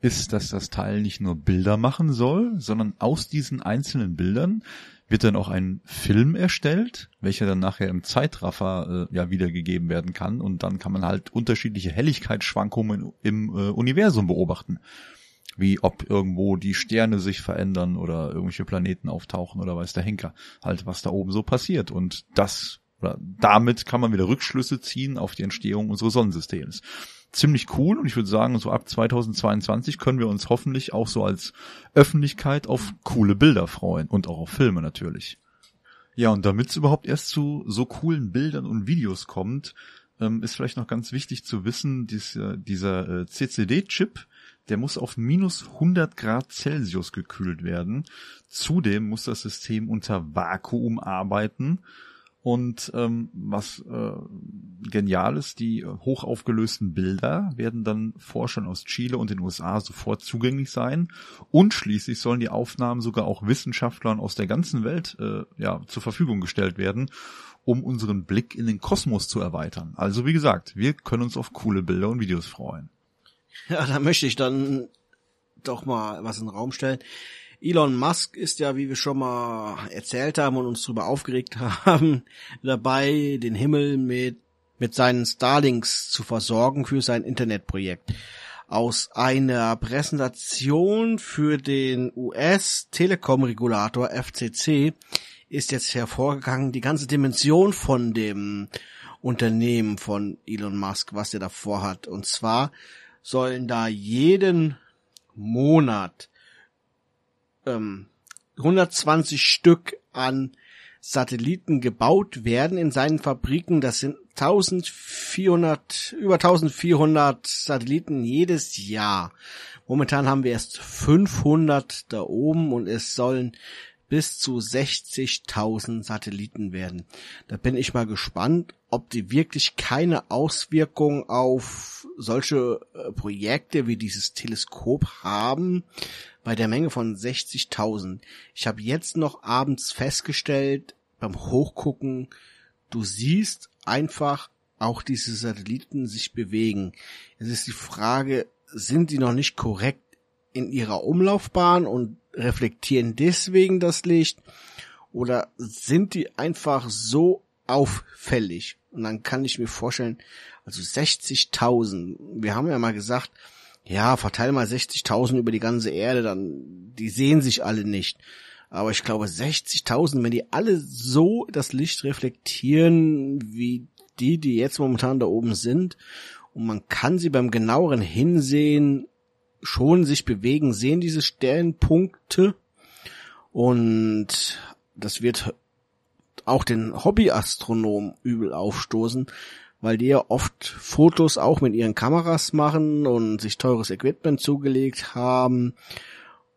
[SPEAKER 2] ist, dass das Teil nicht nur Bilder machen soll, sondern aus diesen einzelnen Bildern wird dann auch ein Film erstellt, welcher dann nachher im Zeitraffer äh, ja wiedergegeben werden kann und dann kann man halt unterschiedliche Helligkeitsschwankungen im äh, Universum beobachten. Wie ob irgendwo die Sterne sich verändern oder irgendwelche Planeten auftauchen oder weiß der Henker. Halt, was da oben so passiert. Und das, oder damit kann man wieder Rückschlüsse ziehen auf die Entstehung unseres Sonnensystems ziemlich cool und ich würde sagen, so ab 2022 können wir uns hoffentlich auch so als Öffentlichkeit auf coole Bilder freuen und auch auf Filme natürlich. Ja, und damit es überhaupt erst zu so coolen Bildern und Videos kommt, ähm, ist vielleicht noch ganz wichtig zu wissen, dieser, dieser äh, CCD-Chip, der muss auf minus 100 Grad Celsius gekühlt werden. Zudem muss das System unter Vakuum arbeiten und ähm, was äh, genial ist, die hoch aufgelösten Bilder werden dann Forschern aus Chile und den USA sofort zugänglich sein. Und schließlich sollen die Aufnahmen sogar auch Wissenschaftlern aus der ganzen Welt äh, ja, zur Verfügung gestellt werden, um unseren Blick in den Kosmos zu erweitern. Also wie gesagt, wir können uns auf coole Bilder und Videos freuen.
[SPEAKER 1] Ja, da möchte ich dann doch mal was in den Raum stellen. Elon Musk ist ja, wie wir schon mal erzählt haben und uns darüber aufgeregt haben, dabei, den Himmel mit, mit seinen Starlinks zu versorgen für sein Internetprojekt. Aus einer Präsentation für den US-Telekom-Regulator FCC ist jetzt hervorgegangen, die ganze Dimension von dem Unternehmen von Elon Musk, was er da vorhat. Und zwar sollen da jeden Monat ähm, 120 Stück an Satelliten gebaut werden in seinen Fabriken. Das sind 1400, über 1400 Satelliten jedes Jahr. Momentan haben wir erst 500 da oben und es sollen bis zu 60.000 Satelliten werden. Da bin ich mal gespannt, ob die wirklich keine Auswirkung auf solche äh, Projekte wie dieses Teleskop haben bei der Menge von 60.000. Ich habe jetzt noch abends festgestellt beim Hochgucken, du siehst einfach auch diese Satelliten sich bewegen. Es ist die Frage, sind die noch nicht korrekt in ihrer Umlaufbahn und reflektieren deswegen das Licht oder sind die einfach so auffällig? Und dann kann ich mir vorstellen, also 60.000, wir haben ja mal gesagt, ja, verteile mal 60.000 über die ganze Erde, dann, die sehen sich alle nicht. Aber ich glaube 60.000, wenn die alle so das Licht reflektieren, wie die, die jetzt momentan da oben sind, und man kann sie beim genaueren Hinsehen schon sich bewegen, sehen diese Sternpunkte und das wird auch den Hobbyastronomen übel aufstoßen, weil die ja oft Fotos auch mit ihren Kameras machen und sich teures Equipment zugelegt haben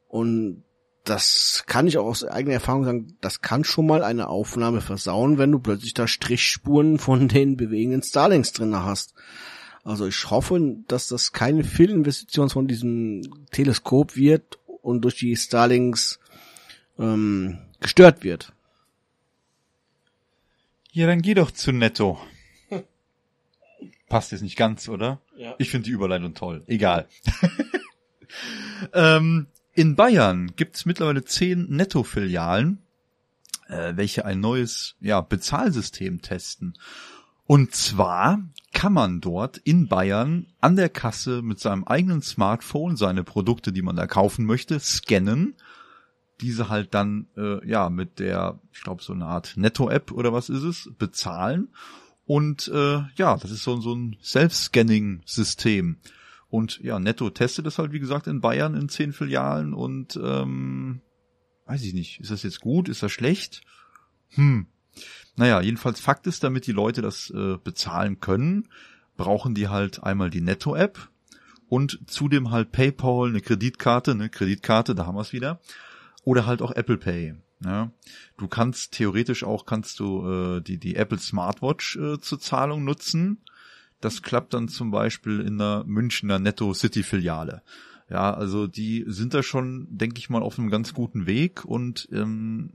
[SPEAKER 1] und das kann ich auch aus eigener Erfahrung sagen, das kann schon mal eine Aufnahme versauen, wenn du plötzlich da Strichspuren von den bewegenden Starlinks drin hast. Also ich hoffe, dass das keine Fehlinvestition von diesem Teleskop wird und durch die Starlings ähm, gestört wird.
[SPEAKER 2] Ja, dann geh doch zu Netto. Passt jetzt nicht ganz, oder? Ja. Ich finde die Überleitung toll. Egal. ähm, in Bayern gibt's mittlerweile zehn Netto-Filialen, äh, welche ein neues ja, Bezahlsystem testen. Und zwar kann man dort in Bayern an der Kasse mit seinem eigenen Smartphone seine Produkte, die man da kaufen möchte, scannen, diese halt dann äh, ja mit der, ich glaube so eine Art Netto-App oder was ist es, bezahlen. Und äh, ja, das ist so, so ein Self-Scanning-System. Und ja, Netto testet das halt, wie gesagt, in Bayern in zehn Filialen und ähm, weiß ich nicht, ist das jetzt gut, ist das schlecht? Hm, naja, jedenfalls Fakt ist, damit die Leute das äh, bezahlen können, brauchen die halt einmal die Netto-App und zudem halt PayPal, eine Kreditkarte, eine Kreditkarte, da haben wir es wieder, oder halt auch Apple Pay. Ja. Du kannst theoretisch auch kannst du äh, die die Apple Smartwatch äh, zur Zahlung nutzen. Das klappt dann zum Beispiel in der Münchner Netto City Filiale. Ja, also die sind da schon, denke ich mal, auf einem ganz guten Weg und ähm,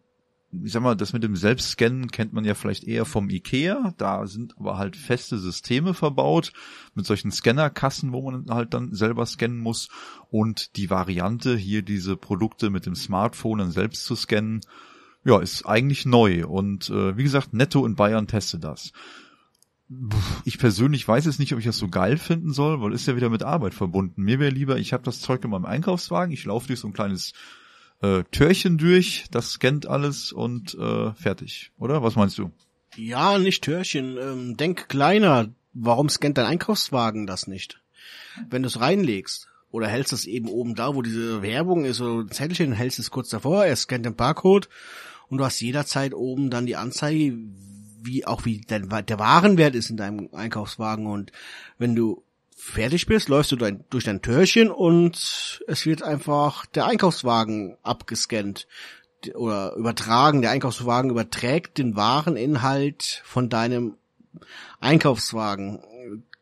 [SPEAKER 2] ich sag mal, das mit dem Selbstscannen kennt man ja vielleicht eher vom Ikea. Da sind aber halt feste Systeme verbaut mit solchen Scannerkassen, wo man halt dann selber scannen muss. Und die Variante, hier diese Produkte mit dem Smartphone dann selbst zu scannen, ja, ist eigentlich neu. Und äh, wie gesagt, Netto in Bayern teste das. Ich persönlich weiß es nicht, ob ich das so geil finden soll, weil ist ja wieder mit Arbeit verbunden. Mir wäre lieber, ich habe das Zeug in meinem Einkaufswagen, ich laufe durch so ein kleines äh, Türchen durch, das scannt alles und äh, fertig, oder? Was meinst du?
[SPEAKER 1] Ja, nicht Türchen. Ähm, denk kleiner. Warum scannt dein Einkaufswagen das nicht? Wenn du es reinlegst oder hältst es eben oben da, wo diese Werbung ist, so ein Zettelchen, hältst es kurz davor, er scannt den Barcode und du hast jederzeit oben dann die Anzeige, wie auch wie der, der Warenwert ist in deinem Einkaufswagen und wenn du fertig bist, läufst du dein, durch dein Türchen und es wird einfach der Einkaufswagen abgescannt oder übertragen. Der Einkaufswagen überträgt den Wareninhalt von deinem Einkaufswagen.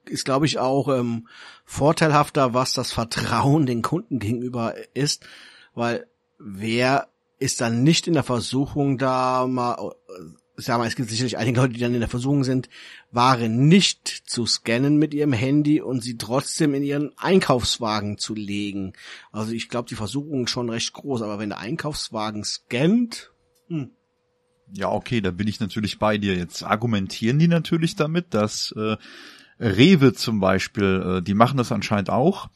[SPEAKER 1] Ist, glaube ich, auch ähm, vorteilhafter, was das Vertrauen den Kunden gegenüber ist, weil wer ist dann nicht in der Versuchung da mal sag mal, es gibt sicherlich einige Leute, die dann in der Versuchung sind, Ware nicht zu scannen mit ihrem Handy und sie trotzdem in ihren Einkaufswagen zu legen. Also ich glaube, die Versuchung ist schon recht groß, aber wenn der Einkaufswagen scannt, hm.
[SPEAKER 2] Ja, okay, da bin ich natürlich bei dir. Jetzt argumentieren die natürlich damit, dass äh, Rewe zum Beispiel, äh, die machen das anscheinend auch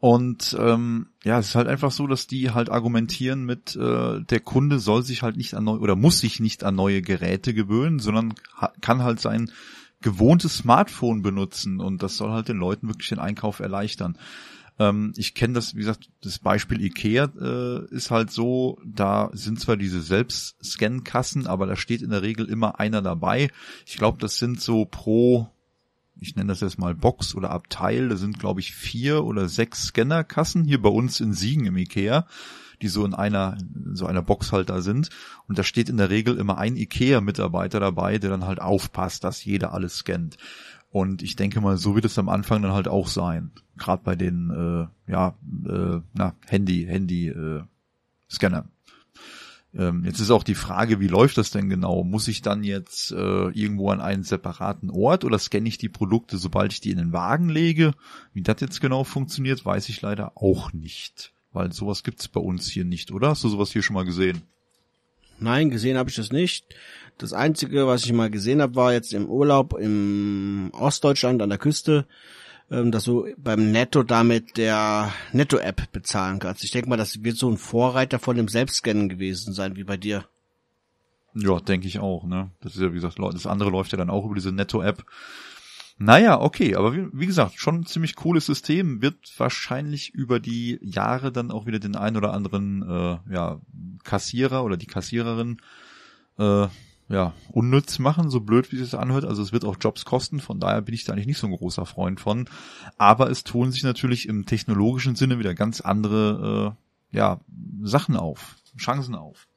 [SPEAKER 2] und ähm, ja, es ist halt einfach so, dass die halt argumentieren mit, äh, der Kunde soll sich halt nicht an neue oder muss sich nicht an neue Geräte gewöhnen, sondern kann halt sein gewohntes Smartphone benutzen und das soll halt den Leuten wirklich den Einkauf erleichtern. Ähm, ich kenne das, wie gesagt, das Beispiel Ikea äh, ist halt so, da sind zwar diese Selbstscan-Kassen, aber da steht in der Regel immer einer dabei. Ich glaube, das sind so pro ich nenne das jetzt mal Box oder Abteil, da sind glaube ich vier oder sechs Scannerkassen hier bei uns in Siegen im Ikea, die so in einer so einer Box halt da sind und da steht in der Regel immer ein Ikea Mitarbeiter dabei, der dann halt aufpasst, dass jeder alles scannt. Und ich denke mal, so wird es am Anfang dann halt auch sein. Gerade bei den äh, ja, äh, na, Handy, Handy äh, Scannern. Ähm, jetzt ist auch die Frage, wie läuft das denn genau? Muss ich dann jetzt äh, irgendwo an einen separaten Ort oder scanne ich die Produkte, sobald ich die in den Wagen lege? Wie das jetzt genau funktioniert, weiß ich leider auch nicht. Weil sowas gibt's bei uns hier nicht, oder? Hast du sowas hier schon mal gesehen?
[SPEAKER 1] Nein, gesehen habe ich das nicht. Das Einzige, was ich mal gesehen habe, war jetzt im Urlaub im Ostdeutschland an der Küste, dass du beim Netto damit der Netto-App bezahlen kannst. Ich denke mal, das wird so ein Vorreiter von dem Selbstscannen gewesen sein, wie bei dir.
[SPEAKER 2] Ja, denke ich auch, ne? Das ist ja, wie gesagt, das andere läuft ja dann auch über diese Netto-App. Naja, okay, aber wie, wie, gesagt, schon ein ziemlich cooles System, wird wahrscheinlich über die Jahre dann auch wieder den ein oder anderen äh, ja, Kassierer oder die Kassiererin äh, ja, unnütz machen, so blöd wie es anhört. Also es wird auch Jobs kosten, von daher bin ich da eigentlich nicht so ein großer Freund von. Aber es tun sich natürlich im technologischen Sinne wieder ganz andere äh, ja, Sachen auf, Chancen auf.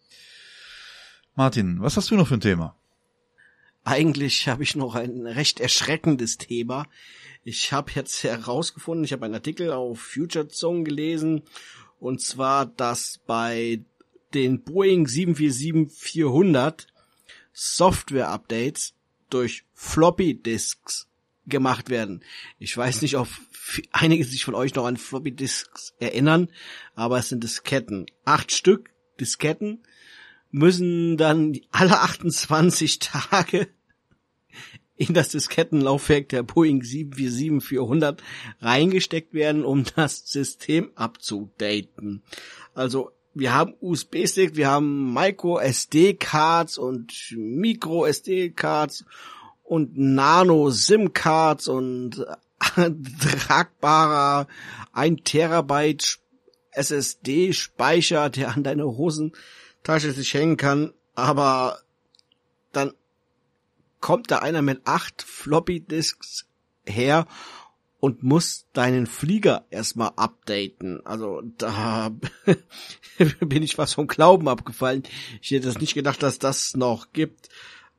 [SPEAKER 2] Martin, was hast du noch für ein Thema?
[SPEAKER 1] Eigentlich habe ich noch ein recht erschreckendes Thema. Ich habe jetzt herausgefunden, ich habe einen Artikel auf Future Zone gelesen, und zwar, dass bei den Boeing 747-400 Software-Updates durch Floppy-Disks gemacht werden. Ich weiß nicht, ob einige sich von euch noch an Floppy-Disks erinnern, aber es sind Disketten. Acht Stück Disketten müssen dann alle 28 Tage in das Diskettenlaufwerk der Boeing 747-400 reingesteckt werden, um das System abzudaten. Also wir haben USB-Stick, wir haben Micro SD-Cards und Micro SD-Cards und Nano SIM-Cards und tragbarer 1 Terabyte SSD-Speicher, der an deine Hosentasche sich hängen kann, aber dann kommt da einer mit acht Floppy-Disks her und muss deinen Flieger erstmal updaten. Also da bin ich fast vom Glauben abgefallen. Ich hätte es nicht gedacht, dass das noch gibt.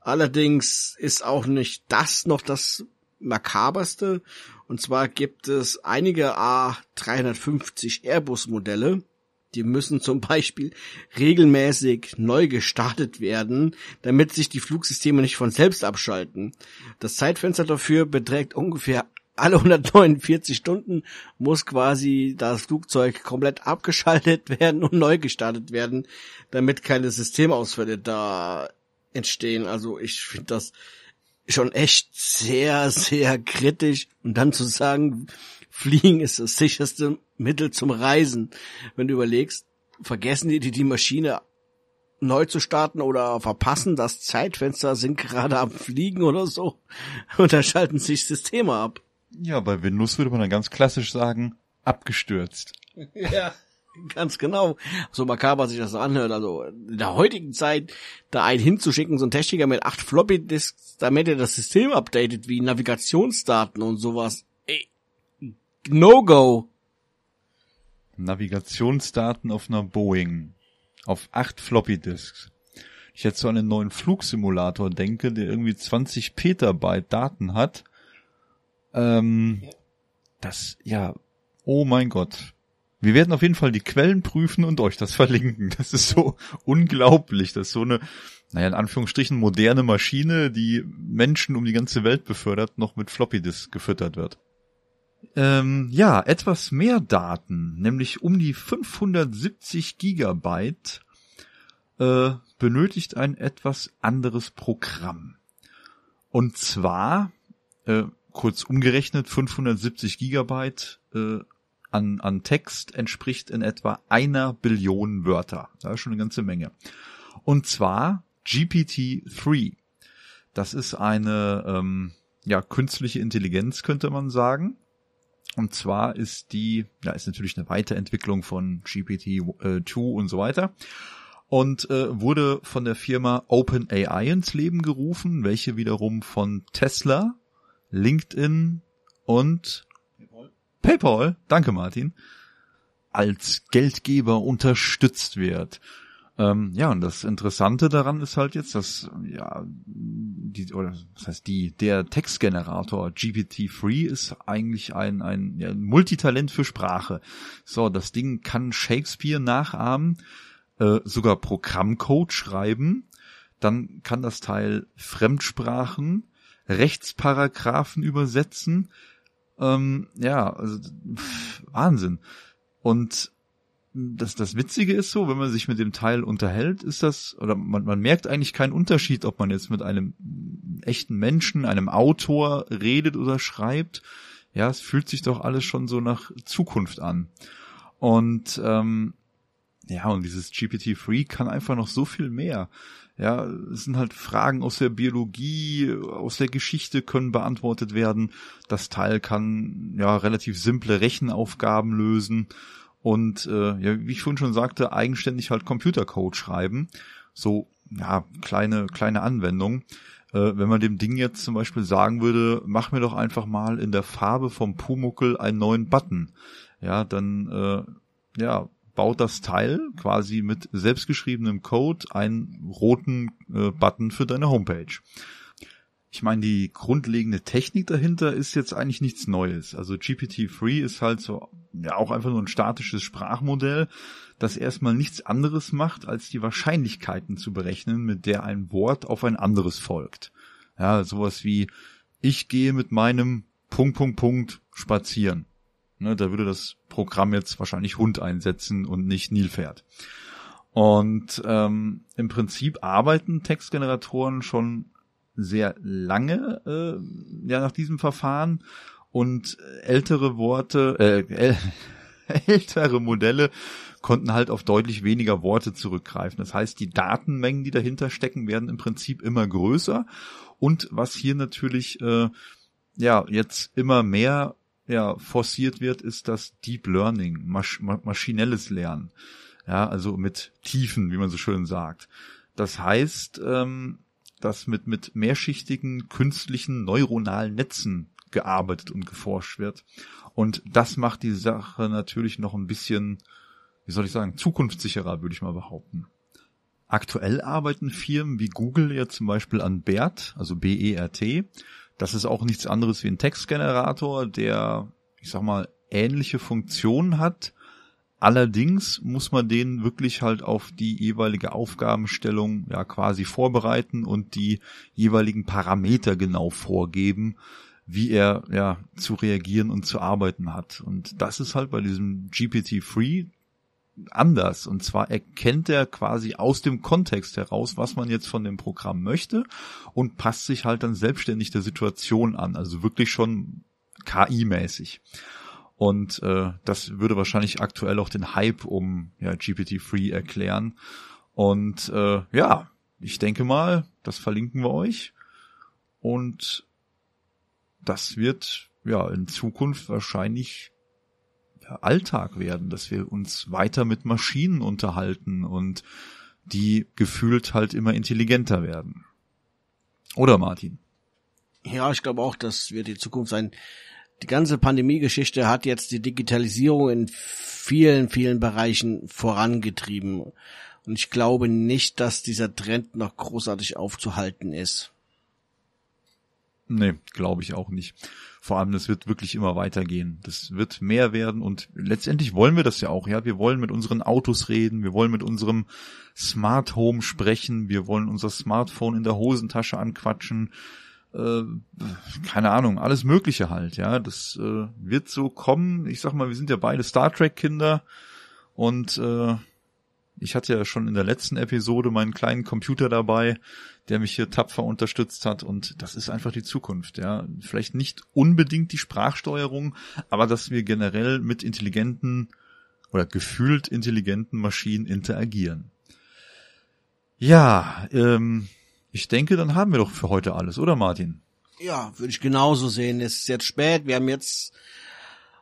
[SPEAKER 1] Allerdings ist auch nicht das noch das makaberste. Und zwar gibt es einige A350 Airbus Modelle, die müssen zum Beispiel regelmäßig neu gestartet werden, damit sich die Flugsysteme nicht von selbst abschalten. Das Zeitfenster dafür beträgt ungefähr alle 149 Stunden muss quasi das Flugzeug komplett abgeschaltet werden und neu gestartet werden, damit keine Systemausfälle da entstehen. Also ich finde das schon echt sehr, sehr kritisch. Und dann zu sagen, Fliegen ist das sicherste Mittel zum Reisen. Wenn du überlegst, vergessen die, die Maschine neu zu starten oder verpassen das Zeitfenster, sind gerade am Fliegen oder so und dann schalten sich Systeme ab.
[SPEAKER 2] Ja, bei Windows würde man dann ganz klassisch sagen, abgestürzt.
[SPEAKER 1] Ja, ganz genau. So makaber sich das so anhört. Also in der heutigen Zeit da einen hinzuschicken, so ein Techniker mit acht Floppy-Disks, damit er das System updatet, wie Navigationsdaten und sowas. Ey, No-Go.
[SPEAKER 2] Navigationsdaten auf einer Boeing. Auf acht Floppy-Disks. Ich jetzt so an einen neuen Flugsimulator denke, der irgendwie 20 Petabyte Daten hat ähm, das, ja, oh mein Gott. Wir werden auf jeden Fall die Quellen prüfen und euch das verlinken. Das ist so unglaublich. Das ist so eine, naja, in Anführungsstrichen moderne Maschine, die Menschen um die ganze Welt befördert, noch mit Floppy-Disk gefüttert wird. Ähm, ja, etwas mehr Daten, nämlich um die 570 Gigabyte, äh, benötigt ein etwas anderes Programm. Und zwar äh, kurz umgerechnet 570 Gigabyte äh, an, an Text entspricht in etwa einer Billion Wörter. Das ist schon eine ganze Menge. Und zwar GPT-3. Das ist eine, ähm, ja, künstliche Intelligenz, könnte man sagen. Und zwar ist die, ja, ist natürlich eine Weiterentwicklung von GPT-2 und so weiter. Und äh, wurde von der Firma OpenAI ins Leben gerufen, welche wiederum von Tesla, LinkedIn und PayPal, PayPal danke Martin, als Geldgeber unterstützt wird. Ähm, ja, und das Interessante daran ist halt jetzt, dass ja die oder das heißt die der Textgenerator GPT-3 ist eigentlich ein ein ja, Multitalent für Sprache. So, das Ding kann Shakespeare nachahmen, äh, sogar Programmcode schreiben, dann kann das Teil Fremdsprachen, Rechtsparagraphen übersetzen. Ähm, ja, also pff, Wahnsinn. Und das, das Witzige ist so, wenn man sich mit dem Teil unterhält, ist das, oder man, man merkt eigentlich keinen Unterschied, ob man jetzt mit einem echten Menschen, einem Autor redet oder schreibt. Ja, es fühlt sich doch alles schon so nach Zukunft an. Und ähm, ja, und dieses GPT-3 kann einfach noch so viel mehr. Ja, es sind halt Fragen aus der Biologie, aus der Geschichte können beantwortet werden. Das Teil kann ja relativ simple Rechenaufgaben lösen und äh, ja, wie ich vorhin schon sagte, eigenständig halt Computercode schreiben. So, ja, kleine, kleine Anwendung. Äh, wenn man dem Ding jetzt zum Beispiel sagen würde, mach mir doch einfach mal in der Farbe vom Pumuckel einen neuen Button. Ja, dann äh, ja, baut das Teil quasi mit selbstgeschriebenem Code einen roten äh, Button für deine Homepage. Ich meine, die grundlegende Technik dahinter ist jetzt eigentlich nichts Neues. Also GPT-3 ist halt so, ja, auch einfach nur ein statisches Sprachmodell, das erstmal nichts anderes macht, als die Wahrscheinlichkeiten zu berechnen, mit der ein Wort auf ein anderes folgt. Ja, sowas wie, ich gehe mit meinem Punkt, Punkt, Punkt spazieren. Ne, da würde das Programm jetzt wahrscheinlich Hund einsetzen und nicht Nilpferd. Und ähm, im Prinzip arbeiten Textgeneratoren schon sehr lange äh, ja nach diesem Verfahren und ältere Worte, äh, ältere Modelle konnten halt auf deutlich weniger Worte zurückgreifen. Das heißt, die Datenmengen, die dahinter stecken, werden im Prinzip immer größer. Und was hier natürlich äh, ja jetzt immer mehr ja forciert wird, ist das Deep Learning, masch maschinelles Lernen. Ja, also mit Tiefen, wie man so schön sagt. Das heißt, ähm, dass mit, mit mehrschichtigen künstlichen neuronalen Netzen gearbeitet und geforscht wird. Und das macht die Sache natürlich noch ein bisschen, wie soll ich sagen, zukunftssicherer, würde ich mal behaupten. Aktuell arbeiten Firmen wie Google ja zum Beispiel an BERT, also B-E-R-T. Das ist auch nichts anderes wie ein Textgenerator, der, ich sag mal, ähnliche Funktionen hat, Allerdings muss man den wirklich halt auf die jeweilige Aufgabenstellung ja quasi vorbereiten und die jeweiligen Parameter genau vorgeben, wie er ja zu reagieren und zu arbeiten hat. Und das ist halt bei diesem GPT-3 anders. Und zwar erkennt er quasi aus dem Kontext heraus, was man jetzt von dem Programm möchte und passt sich halt dann selbstständig der Situation an. Also wirklich schon KI-mäßig. Und äh, das würde wahrscheinlich aktuell auch den Hype um ja, GPT-3 erklären. Und äh, ja, ich denke mal, das verlinken wir euch. Und das wird ja in Zukunft wahrscheinlich Alltag werden, dass wir uns weiter mit Maschinen unterhalten und die gefühlt halt immer intelligenter werden. Oder Martin?
[SPEAKER 1] Ja, ich glaube auch, das wird die Zukunft sein die ganze Pandemie-Geschichte hat jetzt die Digitalisierung in vielen, vielen Bereichen vorangetrieben. Und ich glaube nicht, dass dieser Trend noch großartig aufzuhalten ist.
[SPEAKER 2] Nee, glaube ich auch nicht. Vor allem, das wird wirklich immer weitergehen. Das wird mehr werden und letztendlich wollen wir das ja auch, ja. Wir wollen mit unseren Autos reden, wir wollen mit unserem Smart Home sprechen, wir wollen unser Smartphone in der Hosentasche anquatschen, äh, keine Ahnung, alles Mögliche halt, ja. Das äh, wird so kommen. Ich sag mal, wir sind ja beide Star Trek-Kinder und äh, ich hatte ja schon in der letzten Episode meinen kleinen Computer dabei, der mich hier tapfer unterstützt hat und das ist einfach die Zukunft, ja. Vielleicht nicht unbedingt die Sprachsteuerung, aber dass wir generell mit intelligenten oder gefühlt intelligenten Maschinen interagieren. Ja, ähm, ich denke, dann haben wir doch für heute alles, oder Martin?
[SPEAKER 1] Ja, würde ich genauso sehen. Es ist jetzt spät. Wir haben jetzt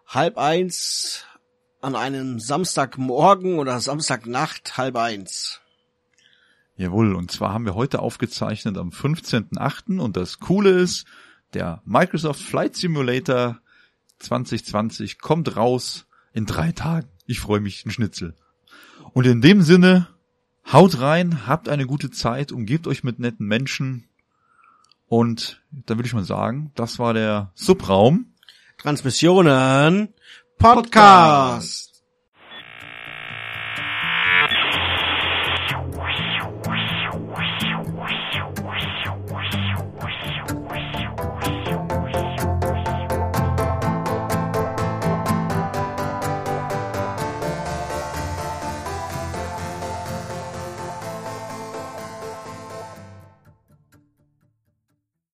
[SPEAKER 1] halb eins an einem Samstagmorgen oder Samstagnacht halb eins.
[SPEAKER 2] Jawohl, und zwar haben wir heute aufgezeichnet am 15.8. und das Coole ist, der Microsoft Flight Simulator 2020 kommt raus in drei Tagen. Ich freue mich, ein Schnitzel. Und in dem Sinne, haut rein, habt eine gute Zeit, umgebt euch mit netten Menschen. Und dann würde ich mal sagen, das war der Subraum.
[SPEAKER 1] Transmissionen Podcast.